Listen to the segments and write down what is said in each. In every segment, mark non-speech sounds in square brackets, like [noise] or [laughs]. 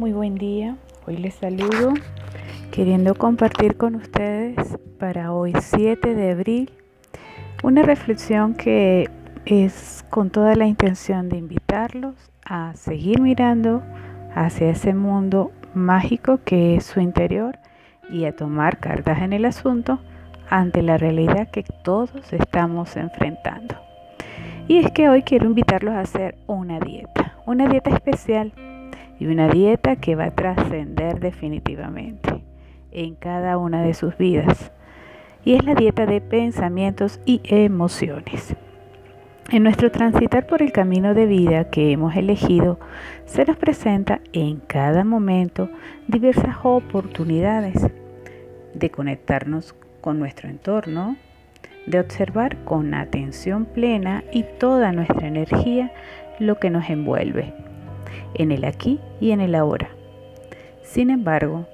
Muy buen día. Hoy les saludo queriendo compartir con ustedes para hoy 7 de abril una reflexión que es con toda la intención de invitarlos a seguir mirando hacia ese mundo mágico que es su interior y a tomar cartas en el asunto ante la realidad que todos estamos enfrentando. Y es que hoy quiero invitarlos a hacer una dieta, una dieta especial y una dieta que va a trascender definitivamente en cada una de sus vidas. Y es la dieta de pensamientos y emociones. En nuestro transitar por el camino de vida que hemos elegido, se nos presenta en cada momento diversas oportunidades de conectarnos con nuestro entorno, de observar con atención plena y toda nuestra energía lo que nos envuelve, en el aquí y en el ahora. Sin embargo,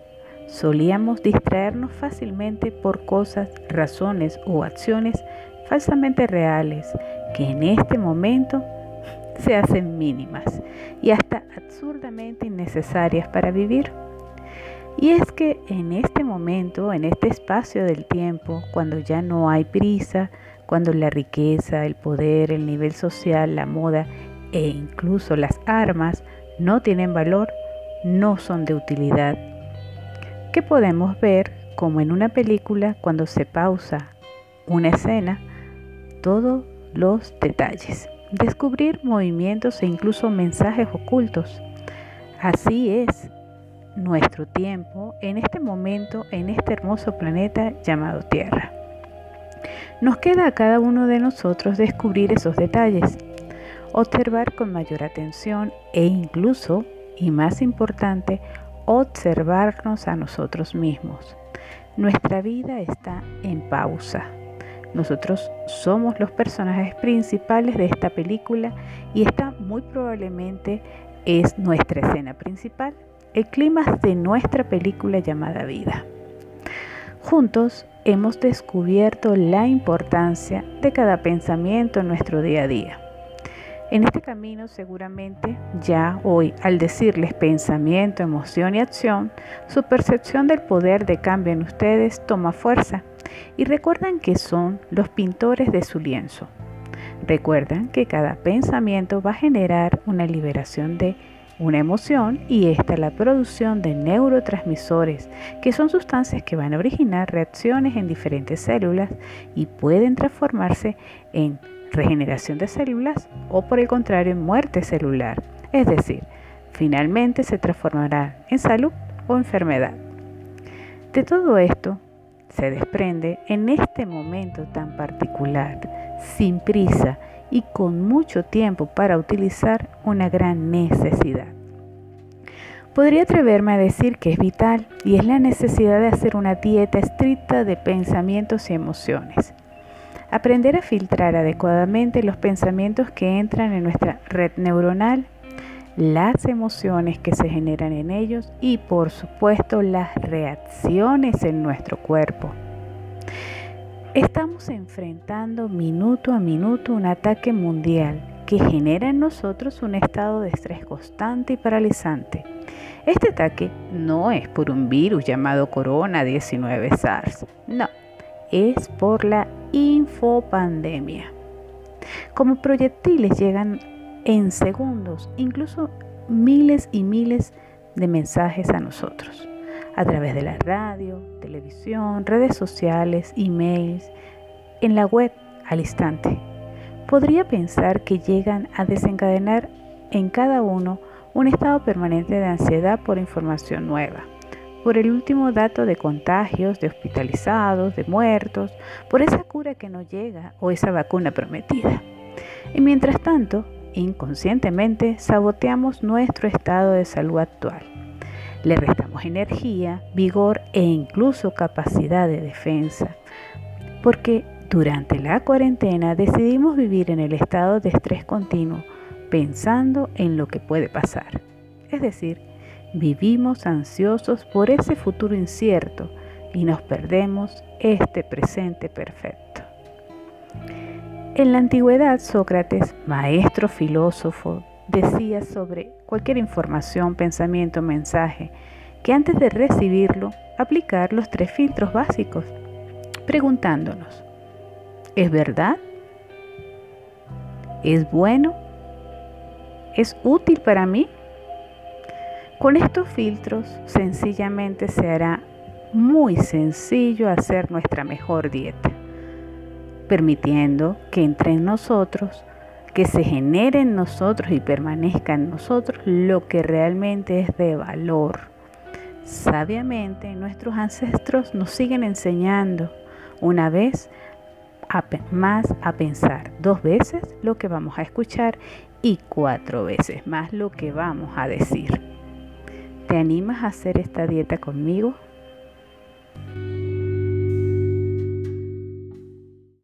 solíamos distraernos fácilmente por cosas, razones o acciones falsamente reales que en este momento [laughs] se hacen mínimas y hasta absurdamente innecesarias para vivir. Y es que en este momento, en este espacio del tiempo, cuando ya no hay prisa, cuando la riqueza, el poder, el nivel social, la moda e incluso las armas no tienen valor, no son de utilidad. Que podemos ver como en una película cuando se pausa una escena, todos los detalles, descubrir movimientos e incluso mensajes ocultos. Así es nuestro tiempo en este momento, en este hermoso planeta llamado Tierra. Nos queda a cada uno de nosotros descubrir esos detalles, observar con mayor atención e incluso, y más importante, observarnos a nosotros mismos. Nuestra vida está en pausa. Nosotros somos los personajes principales de esta película y esta muy probablemente es nuestra escena principal el clima de nuestra película llamada vida. Juntos hemos descubierto la importancia de cada pensamiento en nuestro día a día. En este camino seguramente ya hoy, al decirles pensamiento, emoción y acción, su percepción del poder de cambio en ustedes toma fuerza y recuerdan que son los pintores de su lienzo. Recuerdan que cada pensamiento va a generar una liberación de una emoción y esta la producción de neurotransmisores, que son sustancias que van a originar reacciones en diferentes células y pueden transformarse en regeneración de células o por el contrario en muerte celular. Es decir, finalmente se transformará en salud o enfermedad. De todo esto se desprende en este momento tan particular, sin prisa, y con mucho tiempo para utilizar una gran necesidad. Podría atreverme a decir que es vital y es la necesidad de hacer una dieta estricta de pensamientos y emociones. Aprender a filtrar adecuadamente los pensamientos que entran en nuestra red neuronal, las emociones que se generan en ellos y por supuesto las reacciones en nuestro cuerpo. Estamos enfrentando minuto a minuto un ataque mundial que genera en nosotros un estado de estrés constante y paralizante. Este ataque no es por un virus llamado Corona 19 SARS, no, es por la infopandemia. Como proyectiles llegan en segundos, incluso miles y miles de mensajes a nosotros a través de la radio, televisión, redes sociales, emails, en la web al instante. Podría pensar que llegan a desencadenar en cada uno un estado permanente de ansiedad por información nueva, por el último dato de contagios, de hospitalizados, de muertos, por esa cura que no llega o esa vacuna prometida. Y mientras tanto, inconscientemente saboteamos nuestro estado de salud actual le restamos energía, vigor e incluso capacidad de defensa. Porque durante la cuarentena decidimos vivir en el estado de estrés continuo, pensando en lo que puede pasar. Es decir, vivimos ansiosos por ese futuro incierto y nos perdemos este presente perfecto. En la antigüedad, Sócrates, maestro filósofo decía sobre cualquier información, pensamiento, mensaje, que antes de recibirlo, aplicar los tres filtros básicos, preguntándonos, ¿es verdad? ¿Es bueno? ¿Es útil para mí? Con estos filtros sencillamente se hará muy sencillo hacer nuestra mejor dieta, permitiendo que entre nosotros, que se genere en nosotros y permanezca en nosotros lo que realmente es de valor. Sabiamente nuestros ancestros nos siguen enseñando una vez más a pensar, dos veces lo que vamos a escuchar y cuatro veces más lo que vamos a decir. ¿Te animas a hacer esta dieta conmigo?